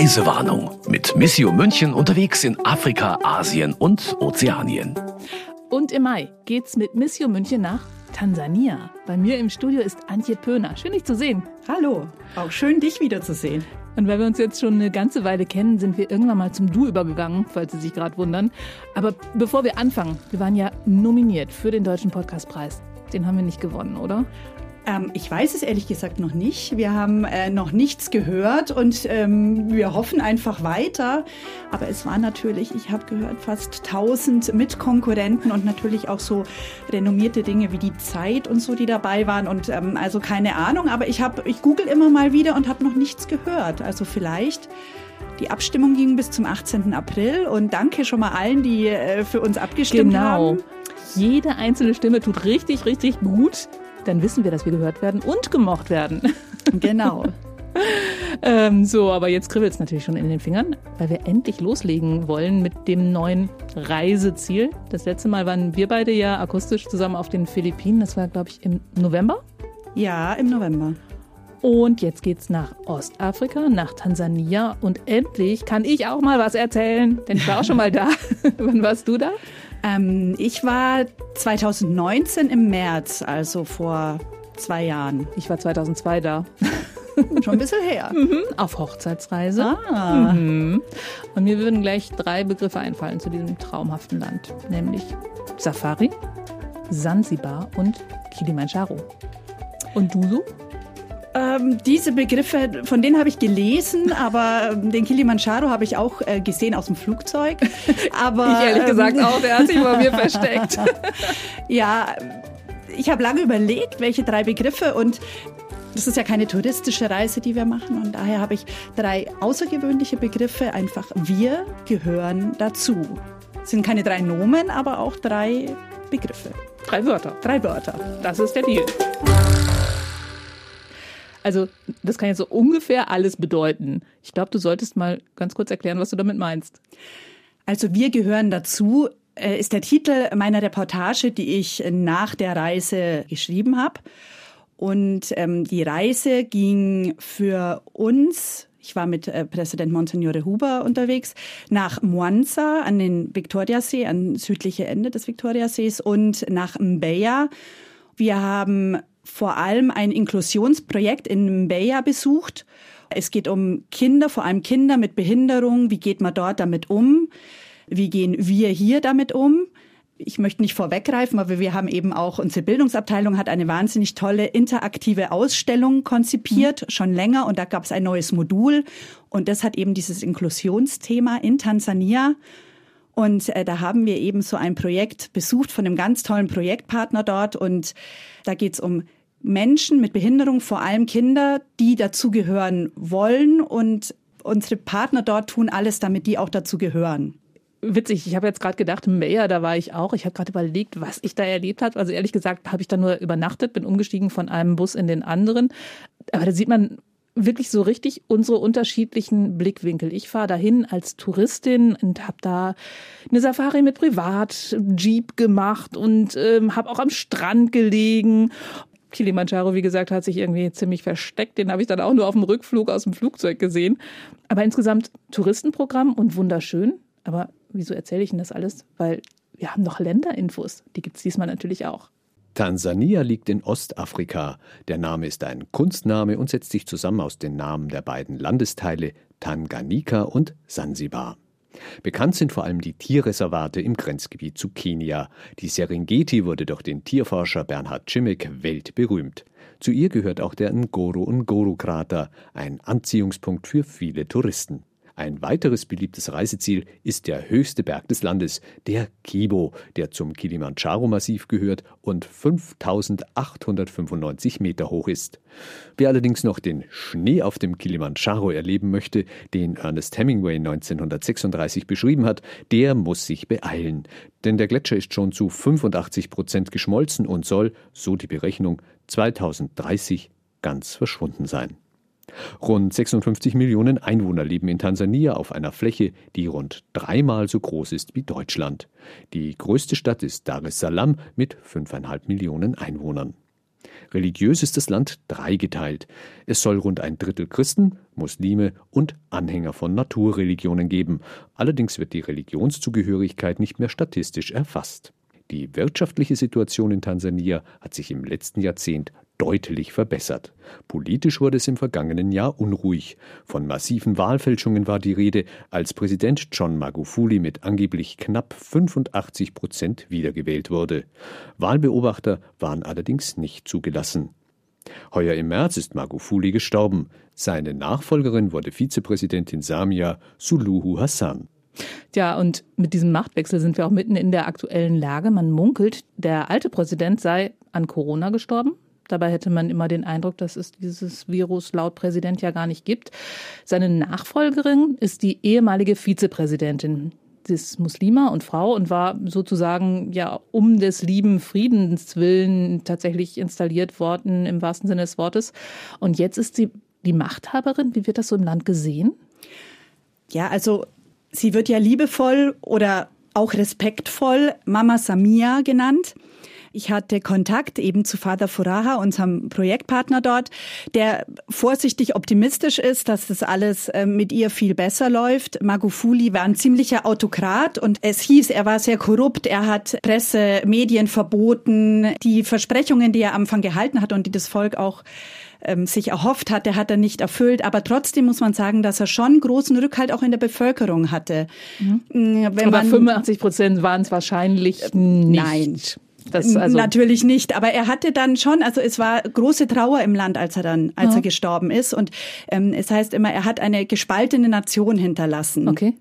Reisewarnung mit Missio München unterwegs in Afrika, Asien und Ozeanien. Und im Mai geht's mit Missio München nach Tansania. Bei mir im Studio ist Antje Pöhner. Schön, dich zu sehen. Hallo, auch schön, dich wiederzusehen. Und weil wir uns jetzt schon eine ganze Weile kennen, sind wir irgendwann mal zum Du übergegangen, falls Sie sich gerade wundern. Aber bevor wir anfangen, wir waren ja nominiert für den Deutschen Podcastpreis. Den haben wir nicht gewonnen, oder? Ähm, ich weiß es ehrlich gesagt noch nicht. Wir haben äh, noch nichts gehört und ähm, wir hoffen einfach weiter. Aber es war natürlich, ich habe gehört, fast 1000 Mitkonkurrenten und natürlich auch so renommierte Dinge wie die Zeit und so, die dabei waren. Und ähm, also keine Ahnung, aber ich, hab, ich google immer mal wieder und habe noch nichts gehört. Also vielleicht. Die Abstimmung ging bis zum 18. April und danke schon mal allen, die äh, für uns abgestimmt genau. haben. Jede einzelne Stimme tut richtig, richtig gut dann wissen wir, dass wir gehört werden und gemocht werden. Genau. ähm, so, aber jetzt kribbelt es natürlich schon in den Fingern, weil wir endlich loslegen wollen mit dem neuen Reiseziel. Das letzte Mal waren wir beide ja akustisch zusammen auf den Philippinen. Das war, glaube ich, im November. Ja, im November. Und jetzt geht's nach Ostafrika, nach Tansania. Und endlich kann ich auch mal was erzählen, denn ich war auch schon mal da. Wann warst du da? Ähm, ich war 2019 im März, also vor zwei Jahren. Ich war 2002 da. Schon ein bisschen her. Mhm, auf Hochzeitsreise. Ah. Mhm. Und mir würden gleich drei Begriffe einfallen zu diesem traumhaften Land, nämlich Safari, Sansibar und Kilimanjaro. Und du so? Ähm, diese Begriffe, von denen habe ich gelesen, aber ähm, den Kilimanjaro habe ich auch äh, gesehen aus dem Flugzeug. Aber, ich ehrlich gesagt ähm, auch, der hat sich bei mir versteckt. ja, ich habe lange überlegt, welche drei Begriffe und das ist ja keine touristische Reise, die wir machen und daher habe ich drei außergewöhnliche Begriffe. Einfach wir gehören dazu. Es sind keine drei Nomen, aber auch drei Begriffe. Drei Wörter. Drei Wörter. Das ist der Deal. Also, das kann jetzt so ungefähr alles bedeuten. Ich glaube, du solltest mal ganz kurz erklären, was du damit meinst. Also, wir gehören dazu, äh, ist der Titel meiner Reportage, die ich nach der Reise geschrieben habe. Und ähm, die Reise ging für uns, ich war mit äh, Präsident Monsignore Huber unterwegs, nach Mwanza an den Viktoriasee, an südliche Ende des Viktoriasees und nach Mbeya. Wir haben vor allem ein Inklusionsprojekt in Mbeya besucht. Es geht um Kinder, vor allem Kinder mit Behinderung. Wie geht man dort damit um? Wie gehen wir hier damit um? Ich möchte nicht vorweggreifen, aber wir haben eben auch, unsere Bildungsabteilung hat eine wahnsinnig tolle interaktive Ausstellung konzipiert, mhm. schon länger. Und da gab es ein neues Modul. Und das hat eben dieses Inklusionsthema in Tansania. Und äh, da haben wir eben so ein Projekt besucht von einem ganz tollen Projektpartner dort. Und da geht es um Menschen mit Behinderung, vor allem Kinder, die dazugehören wollen und unsere Partner dort tun alles, damit die auch dazu gehören. Witzig, ich habe jetzt gerade gedacht, Meyer, da war ich auch. Ich habe gerade überlegt, was ich da erlebt habe. Also ehrlich gesagt habe ich da nur übernachtet, bin umgestiegen von einem Bus in den anderen. Aber da sieht man wirklich so richtig unsere unterschiedlichen Blickwinkel. Ich fahre dahin als Touristin und habe da eine Safari mit Privat-Jeep gemacht und ähm, habe auch am Strand gelegen Kilimanjaro, wie gesagt, hat sich irgendwie ziemlich versteckt. Den habe ich dann auch nur auf dem Rückflug aus dem Flugzeug gesehen. Aber insgesamt Touristenprogramm und wunderschön. Aber wieso erzähle ich Ihnen das alles? Weil wir haben noch Länderinfos. Die gibt es diesmal natürlich auch. Tansania liegt in Ostafrika. Der Name ist ein Kunstname und setzt sich zusammen aus den Namen der beiden Landesteile Tanganyika und Sansibar. Bekannt sind vor allem die Tierreservate im Grenzgebiet zu Kenia. Die Serengeti wurde durch den Tierforscher Bernhard Cimic weltberühmt. Zu ihr gehört auch der Ngoro-Ngoro-Krater, ein Anziehungspunkt für viele Touristen. Ein weiteres beliebtes Reiseziel ist der höchste Berg des Landes, der Kibo, der zum Kilimanjaro-Massiv gehört und 5895 Meter hoch ist. Wer allerdings noch den Schnee auf dem Kilimanjaro erleben möchte, den Ernest Hemingway 1936 beschrieben hat, der muss sich beeilen. Denn der Gletscher ist schon zu 85 Prozent geschmolzen und soll, so die Berechnung, 2030 ganz verschwunden sein. Rund 56 Millionen Einwohner leben in Tansania auf einer Fläche, die rund dreimal so groß ist wie Deutschland. Die größte Stadt ist Dar es Salaam mit 5,5 Millionen Einwohnern. Religiös ist das Land dreigeteilt. Es soll rund ein Drittel Christen, Muslime und Anhänger von Naturreligionen geben. Allerdings wird die Religionszugehörigkeit nicht mehr statistisch erfasst. Die wirtschaftliche Situation in Tansania hat sich im letzten Jahrzehnt deutlich verbessert. Politisch wurde es im vergangenen Jahr unruhig. Von massiven Wahlfälschungen war die Rede, als Präsident John Magufuli mit angeblich knapp 85 Prozent wiedergewählt wurde. Wahlbeobachter waren allerdings nicht zugelassen. Heuer im März ist Magufuli gestorben. Seine Nachfolgerin wurde Vizepräsidentin Samia Suluhu Hassan. Ja, und mit diesem Machtwechsel sind wir auch mitten in der aktuellen Lage. Man munkelt, der alte Präsident sei an Corona gestorben. Dabei hätte man immer den Eindruck, dass es dieses Virus laut Präsident ja gar nicht gibt. Seine Nachfolgerin ist die ehemalige Vizepräsidentin. Sie ist Muslima und Frau und war sozusagen ja um des lieben Friedens willen tatsächlich installiert worden, im wahrsten Sinne des Wortes. Und jetzt ist sie die Machthaberin. Wie wird das so im Land gesehen? Ja, also sie wird ja liebevoll oder auch respektvoll Mama Samia genannt. Ich hatte Kontakt eben zu Father Furaha, unserem Projektpartner dort, der vorsichtig optimistisch ist, dass das alles äh, mit ihr viel besser läuft. Magufuli war ein ziemlicher Autokrat und es hieß, er war sehr korrupt, er hat Presse, Medien verboten. Die Versprechungen, die er am Anfang gehalten hat und die das Volk auch ähm, sich erhofft hatte, hat er nicht erfüllt. Aber trotzdem muss man sagen, dass er schon großen Rückhalt auch in der Bevölkerung hatte. Mhm. Wenn aber man, 85 Prozent waren es wahrscheinlich nicht. Nein. Also Natürlich nicht, aber er hatte dann schon, also es war große Trauer im Land, als er dann, als ja. er gestorben ist. Und ähm, es heißt immer, er hat eine gespaltene Nation hinterlassen. Okay.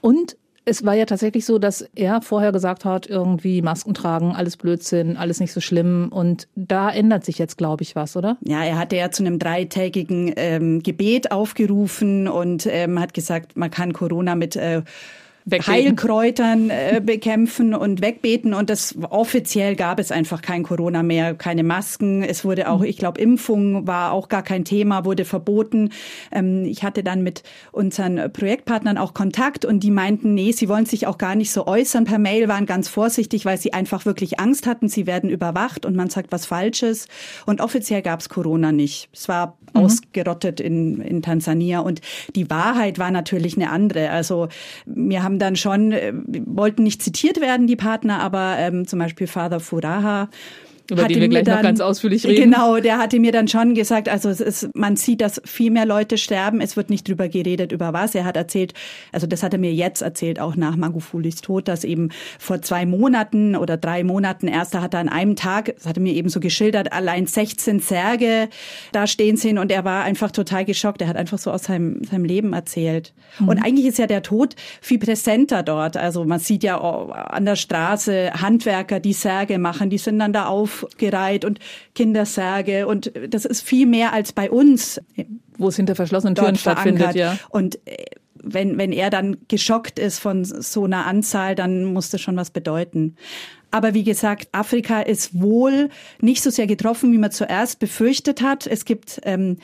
Und es war ja tatsächlich so, dass er vorher gesagt hat, irgendwie Masken tragen, alles Blödsinn, alles nicht so schlimm. Und da ändert sich jetzt, glaube ich, was, oder? Ja, er hatte ja zu einem dreitägigen ähm, Gebet aufgerufen und ähm, hat gesagt, man kann Corona mit äh, Wegbeten. Heilkräutern äh, bekämpfen und wegbeten. Und das offiziell gab es einfach kein Corona mehr, keine Masken. Es wurde auch, ich glaube, Impfung war auch gar kein Thema, wurde verboten. Ähm, ich hatte dann mit unseren Projektpartnern auch Kontakt und die meinten, nee, sie wollen sich auch gar nicht so äußern per Mail, waren ganz vorsichtig, weil sie einfach wirklich Angst hatten, sie werden überwacht und man sagt was Falsches. Und offiziell gab es Corona nicht. Es war mhm. ausgerottet in, in Tansania. Und die Wahrheit war natürlich eine andere. Also wir haben dann schon, äh, wollten nicht zitiert werden, die Partner, aber ähm, zum Beispiel Father Furaha über die wir gleich dann, noch ganz ausführlich reden. Genau, der hatte mir dann schon gesagt, also es ist, man sieht, dass viel mehr Leute sterben. Es wird nicht drüber geredet, über was. Er hat erzählt, also das hat er mir jetzt erzählt, auch nach Magufulis Tod, dass eben vor zwei Monaten oder drei Monaten erst, da hat er an einem Tag, das hat er mir eben so geschildert, allein 16 Särge da stehen sehen und er war einfach total geschockt. Er hat einfach so aus seinem, seinem Leben erzählt. Mhm. Und eigentlich ist ja der Tod viel präsenter dort. Also man sieht ja an der Straße Handwerker, die Särge machen, die sind dann da auf aufgereiht und Kindersärge und das ist viel mehr als bei uns. Wo es hinter verschlossenen Türen stattfindet, ja. Und äh, wenn, wenn er dann geschockt ist von so einer Anzahl, dann muss das schon was bedeuten. Aber wie gesagt, Afrika ist wohl nicht so sehr getroffen, wie man zuerst befürchtet hat. Es gibt ähm,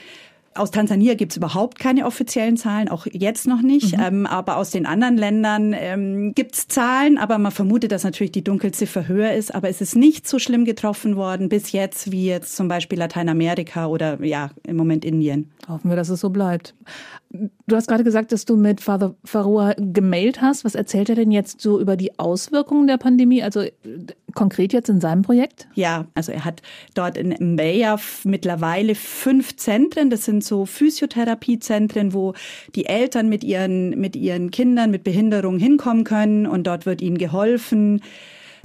aus Tansania gibt es überhaupt keine offiziellen Zahlen, auch jetzt noch nicht. Mhm. Ähm, aber aus den anderen Ländern ähm, gibt es Zahlen, aber man vermutet, dass natürlich die Dunkelziffer höher ist. Aber es ist nicht so schlimm getroffen worden bis jetzt, wie jetzt zum Beispiel Lateinamerika oder ja, im Moment Indien. Hoffen wir, dass es so bleibt. Du hast gerade gesagt, dass du mit Father Farua gemailt hast. Was erzählt er denn jetzt so über die Auswirkungen der Pandemie? Also konkret jetzt in seinem Projekt? Ja, also er hat dort in Mbeya mittlerweile fünf Zentren. Das sind so Physiotherapiezentren, wo die Eltern mit ihren, mit ihren Kindern mit Behinderung hinkommen können und dort wird ihnen geholfen.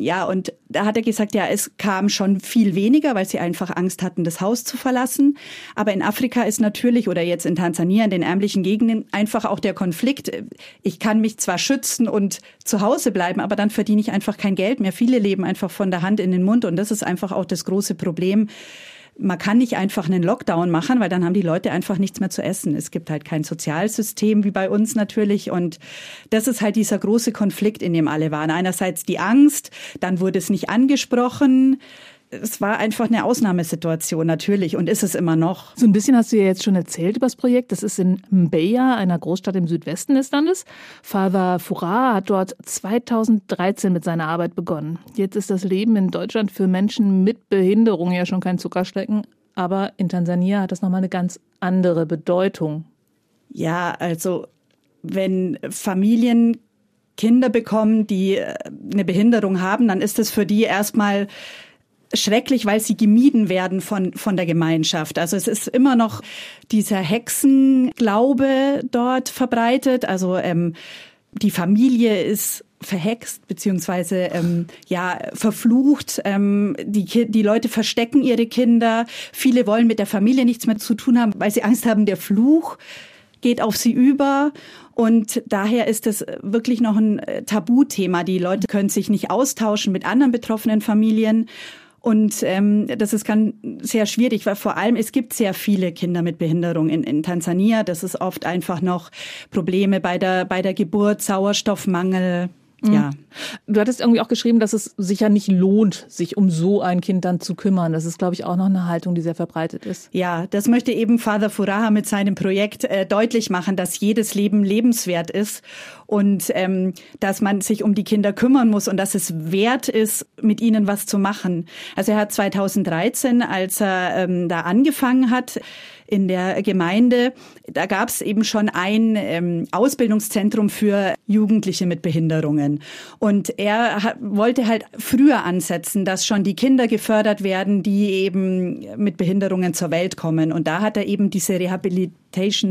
Ja, und da hat er gesagt, ja, es kam schon viel weniger, weil sie einfach Angst hatten, das Haus zu verlassen. Aber in Afrika ist natürlich oder jetzt in Tansania, in den ärmlichen Gegenden, einfach auch der Konflikt. Ich kann mich zwar schützen und zu Hause bleiben, aber dann verdiene ich einfach kein Geld mehr. Viele leben einfach von der Hand in den Mund und das ist einfach auch das große Problem man kann nicht einfach einen Lockdown machen, weil dann haben die Leute einfach nichts mehr zu essen. Es gibt halt kein Sozialsystem wie bei uns natürlich. Und das ist halt dieser große Konflikt, in dem alle waren. Einerseits die Angst, dann wurde es nicht angesprochen. Es war einfach eine Ausnahmesituation natürlich und ist es immer noch. So ein bisschen hast du ja jetzt schon erzählt über das Projekt. Das ist in Mbeya, einer Großstadt im Südwesten des Landes. Father Furah hat dort 2013 mit seiner Arbeit begonnen. Jetzt ist das Leben in Deutschland für Menschen mit Behinderung ja schon kein Zuckerschlecken, aber in Tansania hat das nochmal eine ganz andere Bedeutung. Ja, also wenn Familien Kinder bekommen, die äh, eine Behinderung haben, dann ist es für die erstmal schrecklich, weil sie gemieden werden von, von der Gemeinschaft. Also es ist immer noch dieser Hexenglaube dort verbreitet. Also ähm, die Familie ist verhext beziehungsweise ähm, ja verflucht. Ähm, die, die Leute verstecken ihre Kinder. Viele wollen mit der Familie nichts mehr zu tun haben, weil sie Angst haben, der Fluch geht auf sie über. Und daher ist es wirklich noch ein äh, Tabuthema. Die Leute können sich nicht austauschen mit anderen betroffenen Familien. Und ähm, das ist ganz sehr schwierig, weil vor allem es gibt sehr viele Kinder mit Behinderung in, in Tansania. Das ist oft einfach noch Probleme bei der, bei der Geburt, Sauerstoffmangel. Ja. Du hattest irgendwie auch geschrieben, dass es sich ja nicht lohnt, sich um so ein Kind dann zu kümmern. Das ist, glaube ich, auch noch eine Haltung, die sehr verbreitet ist. Ja, das möchte eben Father Furaha mit seinem Projekt äh, deutlich machen, dass jedes Leben lebenswert ist und ähm, dass man sich um die Kinder kümmern muss und dass es wert ist, mit ihnen was zu machen. Also er hat 2013, als er ähm, da angefangen hat, in der Gemeinde, da gab es eben schon ein ähm, Ausbildungszentrum für Jugendliche mit Behinderungen. Und er wollte halt früher ansetzen, dass schon die Kinder gefördert werden, die eben mit Behinderungen zur Welt kommen. Und da hat er eben diese Rehabilitation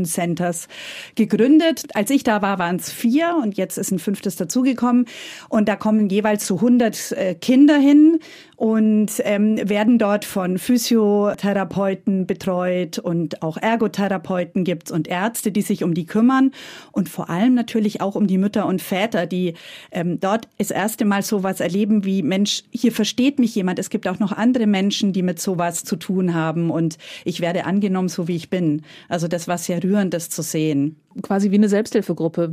Centers gegründet. Als ich da war, waren es vier und jetzt ist ein fünftes dazugekommen. Und da kommen jeweils so 100 äh, Kinder hin und ähm, werden dort von Physiotherapeuten betreut und auch Ergotherapeuten gibt's und Ärzte, die sich um die kümmern und vor allem natürlich auch um die Mütter und Väter, die ähm, dort das erste Mal sowas erleben wie Mensch, hier versteht mich jemand. Es gibt auch noch andere Menschen, die mit sowas zu tun haben und ich werde angenommen, so wie ich bin. Also das war sehr rührend, das zu sehen. Quasi wie eine Selbsthilfegruppe.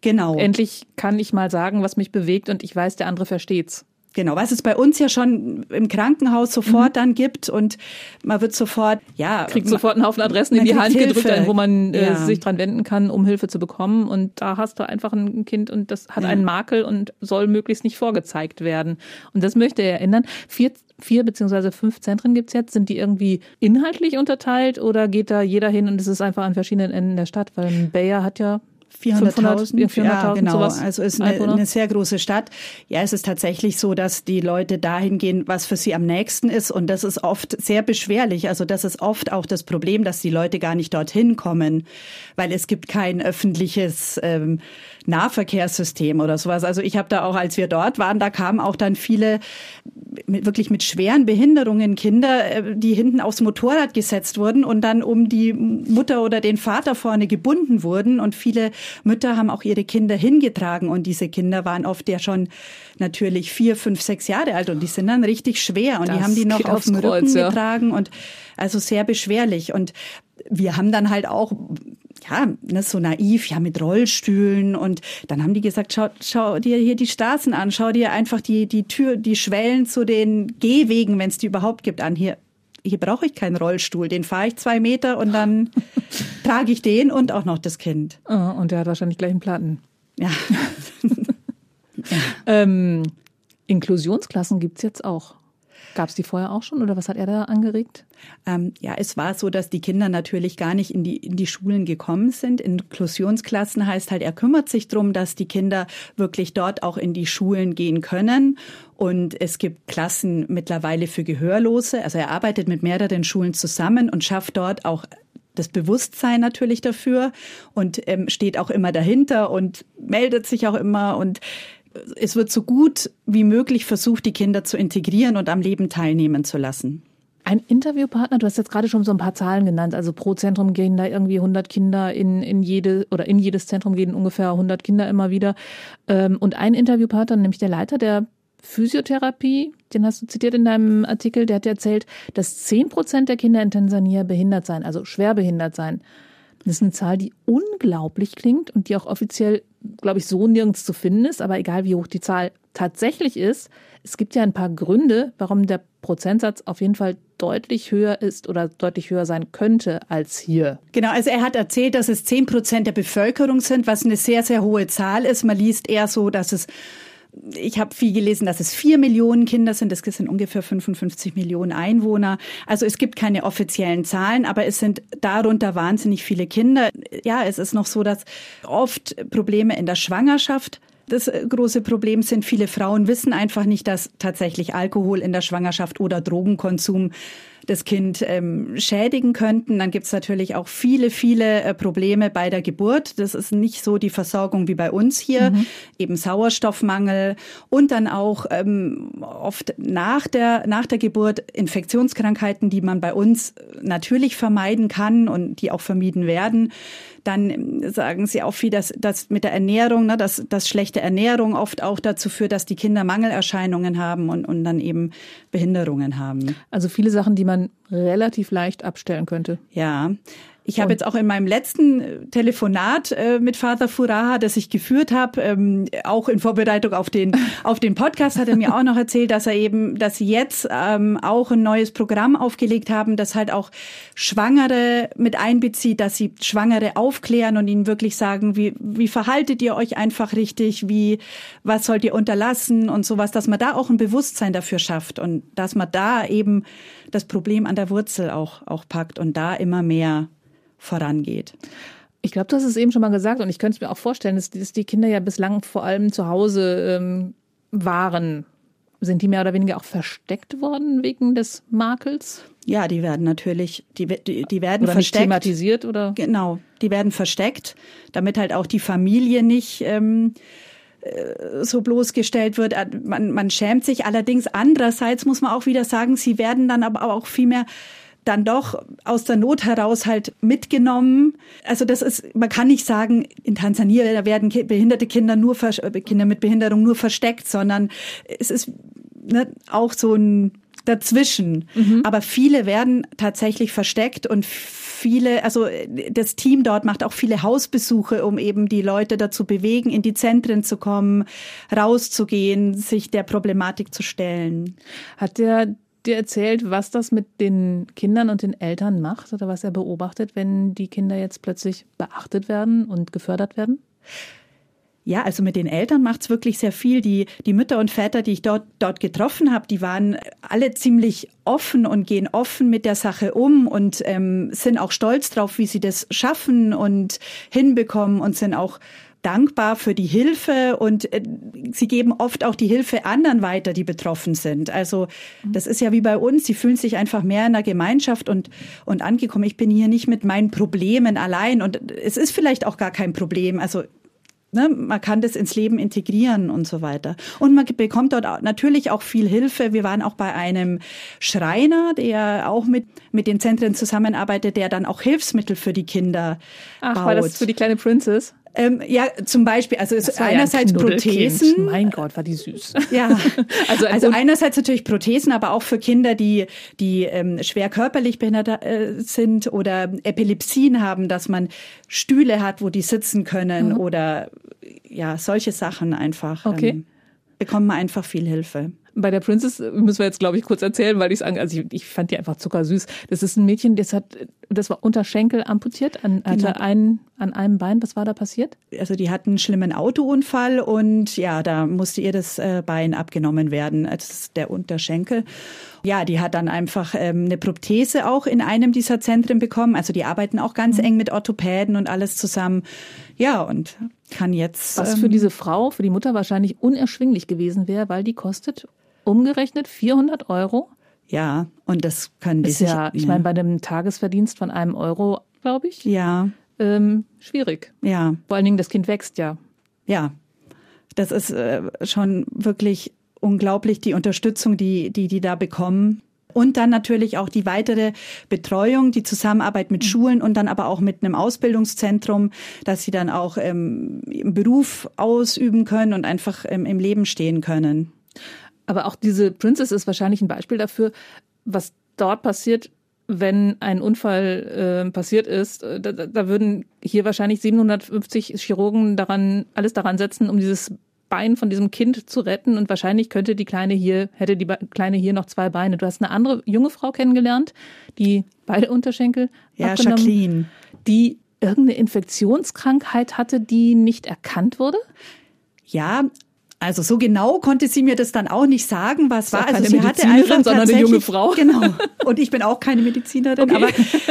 Genau. Endlich kann ich mal sagen, was mich bewegt und ich weiß, der andere versteht's. Genau, was es bei uns ja schon im Krankenhaus sofort mhm. dann gibt und man wird sofort, ja. Kriegt sofort einen Haufen Adressen in die Hand Hilfe. gedrückt, wo man äh, sich dran wenden kann, um Hilfe zu bekommen. Und da hast du einfach ein Kind und das hat ja. einen Makel und soll möglichst nicht vorgezeigt werden. Und das möchte er ändern. Vier, vier beziehungsweise fünf Zentren gibt's jetzt. Sind die irgendwie inhaltlich unterteilt oder geht da jeder hin und es ist einfach an verschiedenen Enden der Stadt? Weil Bayer hat ja 400.000, 400 ja, genau. Sowas also ist eine, eine, sehr große Stadt. Ja, es ist tatsächlich so, dass die Leute dahin gehen, was für sie am nächsten ist. Und das ist oft sehr beschwerlich. Also das ist oft auch das Problem, dass die Leute gar nicht dorthin kommen, weil es gibt kein öffentliches ähm, Nahverkehrssystem oder sowas. Also ich habe da auch, als wir dort waren, da kamen auch dann viele mit, wirklich mit schweren Behinderungen Kinder, äh, die hinten aufs Motorrad gesetzt wurden und dann um die Mutter oder den Vater vorne gebunden wurden. Und viele Mütter haben auch ihre Kinder hingetragen und diese Kinder waren oft ja schon natürlich vier, fünf, sechs Jahre alt und die sind dann richtig schwer und das die haben die noch auf dem Rücken ja. getragen und also sehr beschwerlich. Und wir haben dann halt auch ja, ne, so naiv, ja, mit Rollstühlen. Und dann haben die gesagt, schau, schau dir hier die Straßen an, schau dir einfach die, die Tür, die Schwellen zu den Gehwegen, wenn es die überhaupt gibt, an. Hier, hier brauche ich keinen Rollstuhl. Den fahre ich zwei Meter und dann trage ich den und auch noch das Kind. Oh, und der hat wahrscheinlich gleich einen Platten. Ja. ja. Ähm, Inklusionsklassen gibt's jetzt auch. Gab es die vorher auch schon oder was hat er da angeregt? Ähm, ja, es war so, dass die Kinder natürlich gar nicht in die, in die Schulen gekommen sind. Inklusionsklassen heißt halt, er kümmert sich drum, dass die Kinder wirklich dort auch in die Schulen gehen können. Und es gibt Klassen mittlerweile für Gehörlose. Also er arbeitet mit mehreren Schulen zusammen und schafft dort auch das Bewusstsein natürlich dafür und ähm, steht auch immer dahinter und meldet sich auch immer und es wird so gut wie möglich versucht, die Kinder zu integrieren und am Leben teilnehmen zu lassen. Ein Interviewpartner, du hast jetzt gerade schon so ein paar Zahlen genannt, also pro Zentrum gehen da irgendwie 100 Kinder in, in jede oder in jedes Zentrum gehen ungefähr 100 Kinder immer wieder. Ähm, und ein Interviewpartner, nämlich der Leiter der Physiotherapie, den hast du zitiert in deinem Artikel, der hat erzählt, dass 10 Prozent der Kinder in Tansania behindert seien, also schwer behindert seien. Das ist eine Zahl, die unglaublich klingt und die auch offiziell, glaube ich, so nirgends zu finden ist. Aber egal wie hoch die Zahl tatsächlich ist, es gibt ja ein paar Gründe, warum der Prozentsatz auf jeden Fall deutlich höher ist oder deutlich höher sein könnte als hier. Genau, also er hat erzählt, dass es 10 Prozent der Bevölkerung sind, was eine sehr, sehr hohe Zahl ist. Man liest eher so, dass es ich habe viel gelesen, dass es vier Millionen Kinder sind. Es sind ungefähr 55 Millionen Einwohner. Also es gibt keine offiziellen Zahlen, aber es sind darunter wahnsinnig viele Kinder. Ja, es ist noch so, dass oft Probleme in der Schwangerschaft das äh, große Problem sind, viele Frauen wissen einfach nicht, dass tatsächlich Alkohol in der Schwangerschaft oder Drogenkonsum das Kind ähm, schädigen könnten. Dann gibt es natürlich auch viele, viele äh, Probleme bei der Geburt. Das ist nicht so die Versorgung wie bei uns hier, mhm. eben Sauerstoffmangel und dann auch ähm, oft nach der, nach der Geburt Infektionskrankheiten, die man bei uns natürlich vermeiden kann und die auch vermieden werden. Dann sagen sie auch viel, dass, dass mit der Ernährung, ne, dass, dass schlechte Ernährung oft auch dazu führt, dass die Kinder Mangelerscheinungen haben und, und dann eben Behinderungen haben. Also viele Sachen, die man relativ leicht abstellen könnte. Ja, ich habe jetzt auch in meinem letzten äh, Telefonat äh, mit Vater Furaha, das ich geführt habe, ähm, auch in Vorbereitung auf den auf den Podcast, hat er mir auch noch erzählt, dass er eben, dass sie jetzt ähm, auch ein neues Programm aufgelegt haben, das halt auch Schwangere mit einbezieht, dass sie Schwangere aufklären und ihnen wirklich sagen, wie wie verhaltet ihr euch einfach richtig, wie was sollt ihr unterlassen und sowas, dass man da auch ein Bewusstsein dafür schafft und dass man da eben das Problem an der Wurzel auch auch packt und da immer mehr vorangeht. Ich glaube, du hast es eben schon mal gesagt und ich könnte es mir auch vorstellen, dass, dass die Kinder ja bislang vor allem zu Hause ähm, waren. Sind die mehr oder weniger auch versteckt worden wegen des Makels? Ja, die werden natürlich, die, die, die werden oder versteckt. Thematisiert oder? Genau, die werden versteckt, damit halt auch die Familie nicht ähm, äh, so bloßgestellt wird. Äh, man, man schämt sich. Allerdings andererseits muss man auch wieder sagen, sie werden dann aber auch viel mehr dann doch aus der Not heraus halt mitgenommen. Also das ist, man kann nicht sagen, in Tansania werden behinderte Kinder nur äh, Kinder mit Behinderung nur versteckt, sondern es ist ne, auch so ein dazwischen. Mhm. Aber viele werden tatsächlich versteckt und viele, also das Team dort macht auch viele Hausbesuche, um eben die Leute dazu bewegen, in die Zentren zu kommen, rauszugehen, sich der Problematik zu stellen. Hat der dir erzählt, was das mit den Kindern und den Eltern macht oder was er beobachtet, wenn die Kinder jetzt plötzlich beachtet werden und gefördert werden? Ja, also mit den Eltern macht's wirklich sehr viel. Die, die Mütter und Väter, die ich dort, dort getroffen habe, die waren alle ziemlich offen und gehen offen mit der Sache um und ähm, sind auch stolz drauf, wie sie das schaffen und hinbekommen und sind auch dankbar für die Hilfe und äh, sie geben oft auch die Hilfe anderen weiter, die betroffen sind. Also mhm. das ist ja wie bei uns, sie fühlen sich einfach mehr in der Gemeinschaft und, und angekommen. Ich bin hier nicht mit meinen Problemen allein und es ist vielleicht auch gar kein Problem. Also Ne, man kann das ins Leben integrieren und so weiter. Und man bekommt dort natürlich auch viel Hilfe. Wir waren auch bei einem Schreiner, der auch mit, mit den Zentren zusammenarbeitet, der dann auch Hilfsmittel für die Kinder Ach, baut. war das für die kleine Princess? Ähm, ja, zum Beispiel, also einerseits ja Prothesen. Mein Gott, war die süß. Ja, also, also einerseits natürlich Prothesen, aber auch für Kinder, die, die ähm, schwer körperlich behindert äh, sind oder Epilepsien haben, dass man Stühle hat, wo die sitzen können mhm. oder ja, solche Sachen einfach. Okay. Ähm, bekommt man einfach viel Hilfe. Bei der Princess müssen wir jetzt, glaube ich, kurz erzählen, weil ich sagen, also ich, ich fand die einfach zuckersüß. Das ist ein Mädchen, das hat, das war unter Schenkel amputiert, an, hatte genau. ein, an einem Bein. Was war da passiert? Also die hat einen schlimmen Autounfall und ja, da musste ihr das äh, Bein abgenommen werden, als der Unterschenkel. Ja, die hat dann einfach ähm, eine Prothese auch in einem dieser Zentren bekommen. Also die arbeiten auch ganz mhm. eng mit Orthopäden und alles zusammen. Ja, und kann jetzt. Was für ähm, diese Frau, für die Mutter wahrscheinlich unerschwinglich gewesen wäre, weil die kostet umgerechnet 400 Euro. Ja, und das können die ist ja, ich meine, bei einem Tagesverdienst von einem Euro, glaube ich. Ja. Ähm, schwierig. Ja. Vor allen Dingen, das Kind wächst ja. Ja. Das ist äh, schon wirklich unglaublich, die Unterstützung, die, die die da bekommen. Und dann natürlich auch die weitere Betreuung, die Zusammenarbeit mit mhm. Schulen und dann aber auch mit einem Ausbildungszentrum, dass sie dann auch ähm, im Beruf ausüben können und einfach ähm, im Leben stehen können. Aber auch diese Princess ist wahrscheinlich ein Beispiel dafür, was dort passiert, wenn ein Unfall äh, passiert ist. Da, da würden hier wahrscheinlich 750 Chirurgen daran alles daran setzen, um dieses Bein von diesem Kind zu retten und wahrscheinlich könnte die Kleine hier, hätte die Kleine hier noch zwei Beine. Du hast eine andere junge Frau kennengelernt, die beide Unterschenkel ja, Jacqueline. die irgendeine Infektionskrankheit hatte, die nicht erkannt wurde? Ja, also so genau konnte sie mir das dann auch nicht sagen, was war. Also sie hatte einfach sondern eine junge Frau. Genau. Und ich bin auch keine Medizinerin, okay. aber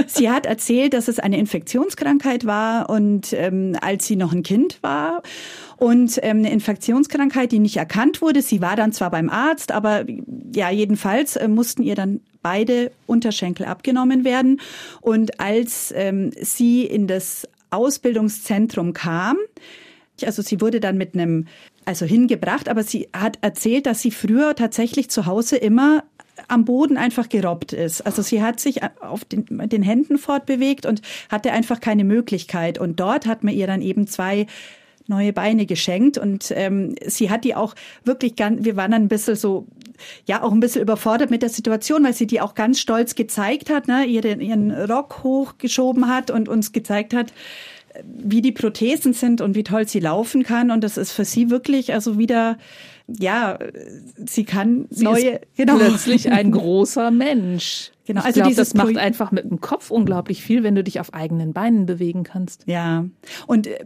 sie hat erzählt, dass es eine Infektionskrankheit war und ähm, als sie noch ein Kind war und ähm, eine Infektionskrankheit, die nicht erkannt wurde. Sie war dann zwar beim Arzt, aber ja jedenfalls äh, mussten ihr dann beide Unterschenkel abgenommen werden. Und als ähm, sie in das Ausbildungszentrum kam, also sie wurde dann mit einem, also hingebracht, aber sie hat erzählt, dass sie früher tatsächlich zu Hause immer am Boden einfach gerobbt ist. Also sie hat sich auf den, den Händen fortbewegt und hatte einfach keine Möglichkeit. Und dort hat man ihr dann eben zwei neue Beine geschenkt und ähm, sie hat die auch wirklich ganz, wir waren dann ein bisschen so, ja, auch ein bisschen überfordert mit der Situation, weil sie die auch ganz stolz gezeigt hat, ne, ihren, ihren Rock hochgeschoben hat und uns gezeigt hat, wie die Prothesen sind und wie toll sie laufen kann. Und das ist für sie wirklich also wieder, ja, sie kann sie neue, genau. plötzlich ein großer Mensch. Genau, ich also glaub, das macht einfach mit dem Kopf unglaublich viel, wenn du dich auf eigenen Beinen bewegen kannst. Ja, und äh,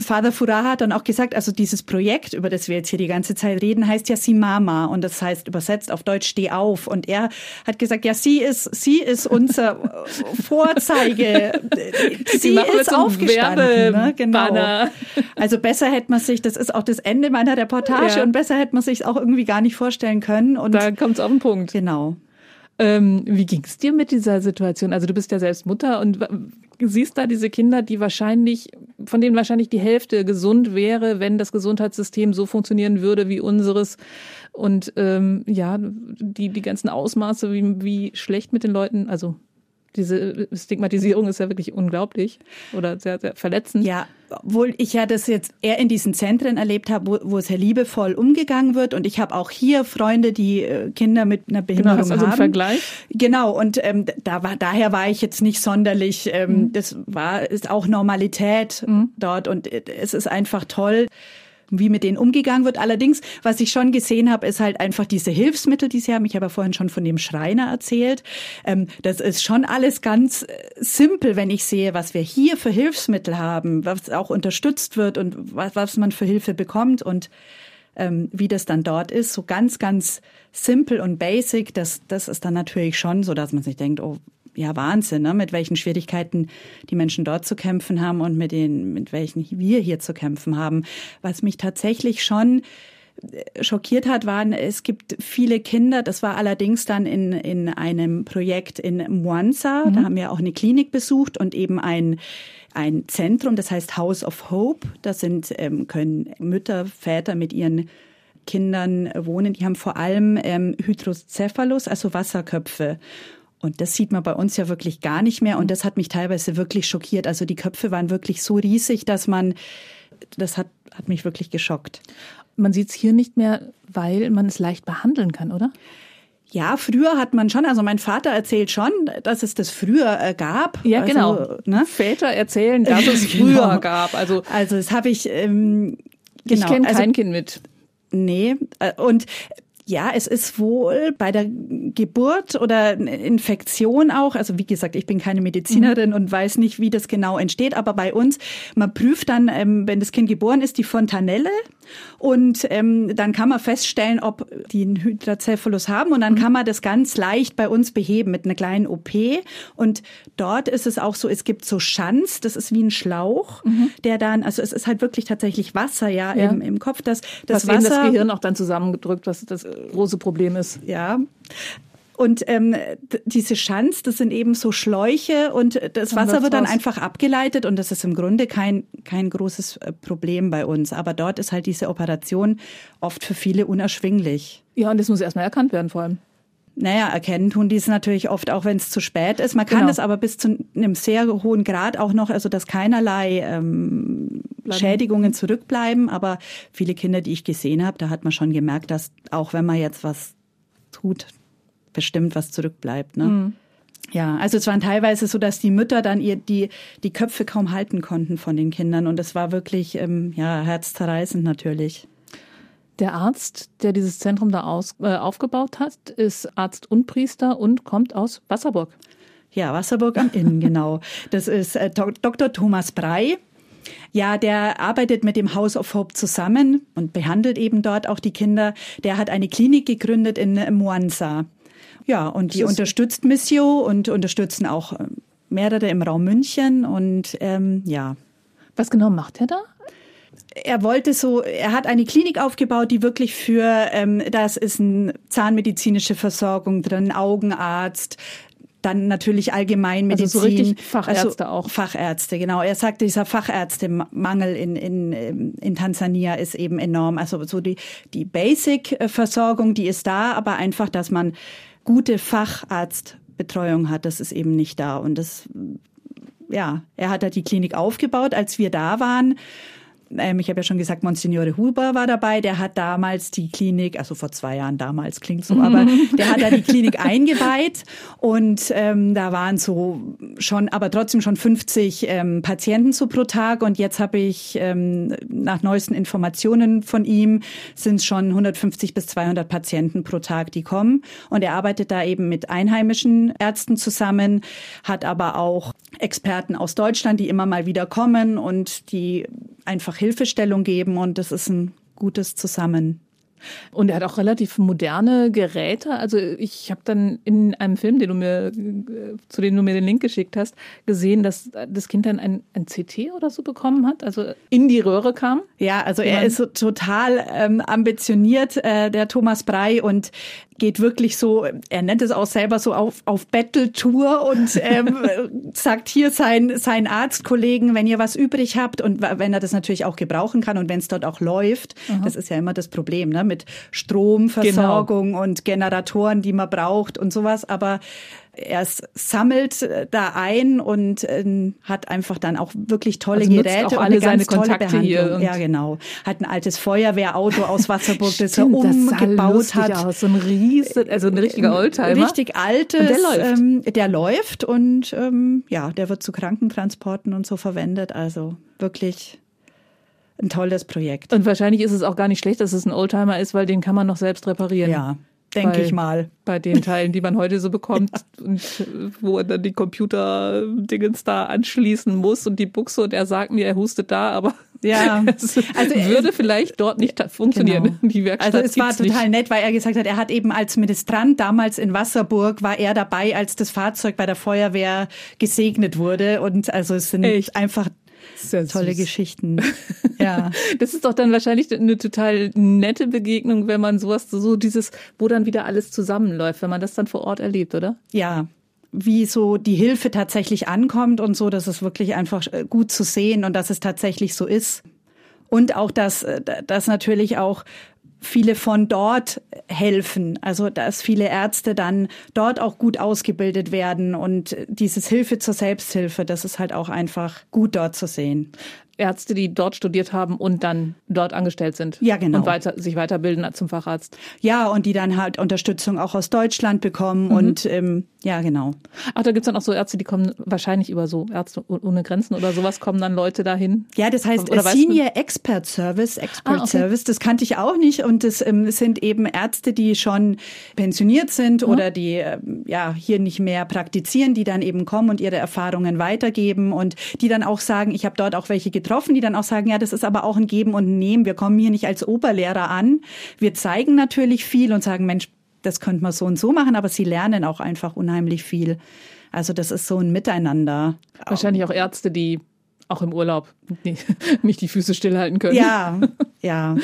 Father Furaha hat dann auch gesagt, also dieses Projekt, über das wir jetzt hier die ganze Zeit reden, heißt ja Simama und das heißt übersetzt auf Deutsch Steh auf. Und er hat gesagt, ja, sie ist, sie ist unser Vorzeige. sie, ist aufgestanden. Ne? Genau. Also besser hätte man sich, das ist auch das Ende meiner Reportage ja. und besser hätte man sich auch irgendwie gar nicht vorstellen können. Und da kommt es auf den Punkt. Genau. Ähm, wie ging es dir mit dieser Situation? Also du bist ja selbst Mutter und siehst da diese Kinder, die wahrscheinlich, von denen wahrscheinlich die Hälfte gesund wäre, wenn das Gesundheitssystem so funktionieren würde wie unseres. Und ähm, ja, die, die ganzen Ausmaße, wie, wie schlecht mit den Leuten, also diese Stigmatisierung ist ja wirklich unglaublich oder sehr, sehr verletzend. Ja, obwohl ich ja das jetzt eher in diesen Zentren erlebt habe, wo, wo es ja liebevoll umgegangen wird. Und ich habe auch hier Freunde, die äh, Kinder mit einer Behinderung genau, also haben. Vergleich? Genau, und ähm, da war, daher war ich jetzt nicht sonderlich, ähm, mhm. das war, ist auch Normalität mhm. dort und äh, es ist einfach toll wie mit denen umgegangen wird. Allerdings, was ich schon gesehen habe, ist halt einfach diese Hilfsmittel, die sie haben. Ich habe ja vorhin schon von dem Schreiner erzählt. Ähm, das ist schon alles ganz äh, simpel, wenn ich sehe, was wir hier für Hilfsmittel haben, was auch unterstützt wird und was, was man für Hilfe bekommt und ähm, wie das dann dort ist. So ganz, ganz simpel und basic. Das, das ist dann natürlich schon so, dass man sich denkt, oh, ja Wahnsinn, ne? mit welchen Schwierigkeiten die Menschen dort zu kämpfen haben und mit den, mit welchen wir hier zu kämpfen haben. Was mich tatsächlich schon äh, schockiert hat, waren, es gibt viele Kinder, das war allerdings dann in, in einem Projekt in Mwanza, mhm. da haben wir auch eine Klinik besucht und eben ein, ein Zentrum, das heißt House of Hope, da sind, ähm, können Mütter, Väter mit ihren Kindern wohnen, die haben vor allem ähm, Hydrocephalus, also Wasserköpfe. Und das sieht man bei uns ja wirklich gar nicht mehr. Und das hat mich teilweise wirklich schockiert. Also die Köpfe waren wirklich so riesig, dass man, das hat, hat mich wirklich geschockt. Man sieht es hier nicht mehr, weil man es leicht behandeln kann, oder? Ja, früher hat man schon, also mein Vater erzählt schon, dass es das früher äh, gab. Ja, also, genau. Ne? Väter erzählen, dass es früher genau. gab. Also, also das habe ich, ähm, genau. Ich kenne kein also, Kind mit. Nee, äh, und ja, es ist wohl bei der Geburt oder Infektion auch, also wie gesagt, ich bin keine Medizinerin mhm. und weiß nicht, wie das genau entsteht, aber bei uns, man prüft dann, ähm, wenn das Kind geboren ist, die Fontanelle und ähm, dann kann man feststellen, ob die einen Hydrocephalus haben und dann mhm. kann man das ganz leicht bei uns beheben mit einer kleinen OP und dort ist es auch so, es gibt so Schanz, das ist wie ein Schlauch, mhm. der dann, also es ist halt wirklich tatsächlich Wasser ja, ja. Im, im Kopf, das, das was Wasser, das Gehirn auch dann zusammengedrückt, was das große Problem ist. Ja. Und ähm, diese Schanz, das sind eben so Schläuche und das Wasser wird dann raus. einfach abgeleitet und das ist im Grunde kein, kein großes äh, Problem bei uns. Aber dort ist halt diese Operation oft für viele unerschwinglich. Ja, und das muss erstmal erkannt werden vor allem. Naja, erkennen tun die es natürlich oft auch, wenn es zu spät ist. Man kann genau. das aber bis zu einem sehr hohen Grad auch noch, also dass keinerlei ähm, Schädigungen zurückbleiben. Aber viele Kinder, die ich gesehen habe, da hat man schon gemerkt, dass auch wenn man jetzt was tut, bestimmt was zurückbleibt. Ne? Mhm. Ja, also es waren teilweise so, dass die Mütter dann ihr die die Köpfe kaum halten konnten von den Kindern und es war wirklich ähm, ja herzzerreißend natürlich. Der Arzt, der dieses Zentrum da aus, äh, aufgebaut hat, ist Arzt und Priester und kommt aus Wasserburg. Ja, Wasserburg am Inn, genau. Das ist äh, Dr. Thomas Brei. Ja, der arbeitet mit dem House of Hope zusammen und behandelt eben dort auch die Kinder. Der hat eine Klinik gegründet in Mwanza. Ja, und die unterstützt Missio und unterstützen auch äh, mehrere im Raum München und ähm, ja. Was genau macht er da? er wollte so, er hat eine Klinik aufgebaut, die wirklich für, ähm, das ist eine zahnmedizinische Versorgung drin, Augenarzt, dann natürlich Allgemeinmedizin. Also so richtig Fachärzte also auch. Fachärzte, genau. Er sagte, dieser Fachärztemangel in, in, in Tansania ist eben enorm. Also so die, die Basic-Versorgung, die ist da, aber einfach, dass man gute Facharztbetreuung hat, das ist eben nicht da. Und das, ja, er hat da die Klinik aufgebaut, als wir da waren ähm, ich habe ja schon gesagt, Monsignore Huber war dabei, der hat damals die Klinik, also vor zwei Jahren damals klingt so, aber der hat da die Klinik eingeweiht. Und ähm, da waren so schon, aber trotzdem schon 50 ähm, Patienten so pro Tag. Und jetzt habe ich ähm, nach neuesten Informationen von ihm sind es schon 150 bis 200 Patienten pro Tag, die kommen. Und er arbeitet da eben mit einheimischen Ärzten zusammen, hat aber auch Experten aus Deutschland, die immer mal wieder kommen und die einfach Hilfestellung geben und das ist ein gutes Zusammen. Und er hat auch relativ moderne Geräte. Also ich habe dann in einem Film, den du mir, zu dem du mir den Link geschickt hast, gesehen, dass das Kind dann ein, ein CT oder so bekommen hat, also in die Röhre kam. Ja, also er ist so total ähm, ambitioniert, äh, der Thomas Brei, und geht wirklich so, er nennt es auch selber so auf, auf Battle-Tour und ähm, sagt hier sein, sein Arztkollegen, wenn ihr was übrig habt und wenn er das natürlich auch gebrauchen kann und wenn es dort auch läuft, Aha. das ist ja immer das Problem, ne, mit Stromversorgung genau. und Generatoren, die man braucht und sowas, aber er sammelt äh, da ein und äh, hat einfach dann auch wirklich tolle also Geräte auch alle und eine ganz tolle Behandlung. Hier ja, genau. Hat ein altes Feuerwehrauto aus Wasserburg, das er umgebaut hat. Aus. So ein riesen, also ein richtiger Oldtimer. Richtig altes. Und der läuft. Ähm, der läuft und ähm, ja, der wird zu Krankentransporten und so verwendet. Also wirklich ein tolles Projekt. Und wahrscheinlich ist es auch gar nicht schlecht, dass es ein Oldtimer ist, weil den kann man noch selbst reparieren. Ja, denke ich mal. Bei den Teilen, die man heute so bekommt ja. und wo er dann die Computer-Dingens da anschließen muss und die Buchse und er sagt mir, er hustet da, aber ja, also würde vielleicht dort nicht funktionieren. Genau. Die Werkstatt also es war total nicht. nett, weil er gesagt hat, er hat eben als Ministrant damals in Wasserburg war er dabei, als das Fahrzeug bei der Feuerwehr gesegnet wurde und also es sind Echt? einfach sehr Tolle süß. Geschichten. Ja. Das ist doch dann wahrscheinlich eine total nette Begegnung, wenn man sowas, so dieses, wo dann wieder alles zusammenläuft, wenn man das dann vor Ort erlebt, oder? Ja, wie so die Hilfe tatsächlich ankommt und so, das ist wirklich einfach äh, gut zu sehen und dass es tatsächlich so ist. Und auch, dass, äh, dass natürlich auch viele von dort helfen. Also dass viele Ärzte dann dort auch gut ausgebildet werden und dieses Hilfe zur Selbsthilfe, das ist halt auch einfach gut dort zu sehen. Ärzte, die dort studiert haben und dann dort angestellt sind. Ja, genau. Und weiter, sich weiterbilden zum Facharzt. Ja, und die dann halt Unterstützung auch aus Deutschland bekommen mhm. und ähm, ja, genau. Ach, da gibt's dann auch so Ärzte, die kommen wahrscheinlich über so Ärzte ohne Grenzen oder sowas, kommen dann Leute dahin? Ja, das heißt oder Senior Expert Service, Expert ah, okay. Service, das kannte ich auch nicht und das ähm, sind eben Ärzte, die schon pensioniert sind mhm. oder die äh, ja hier nicht mehr praktizieren, die dann eben kommen und ihre Erfahrungen weitergeben und die dann auch sagen, ich habe dort auch welche getroffen, die dann auch sagen, ja, das ist aber auch ein Geben und Nehmen. Wir kommen hier nicht als Oberlehrer an. Wir zeigen natürlich viel und sagen, Mensch, das könnte man so und so machen, aber sie lernen auch einfach unheimlich viel. Also das ist so ein Miteinander. Wahrscheinlich auch Ärzte, die auch im Urlaub nicht die Füße stillhalten können. Ja, ja.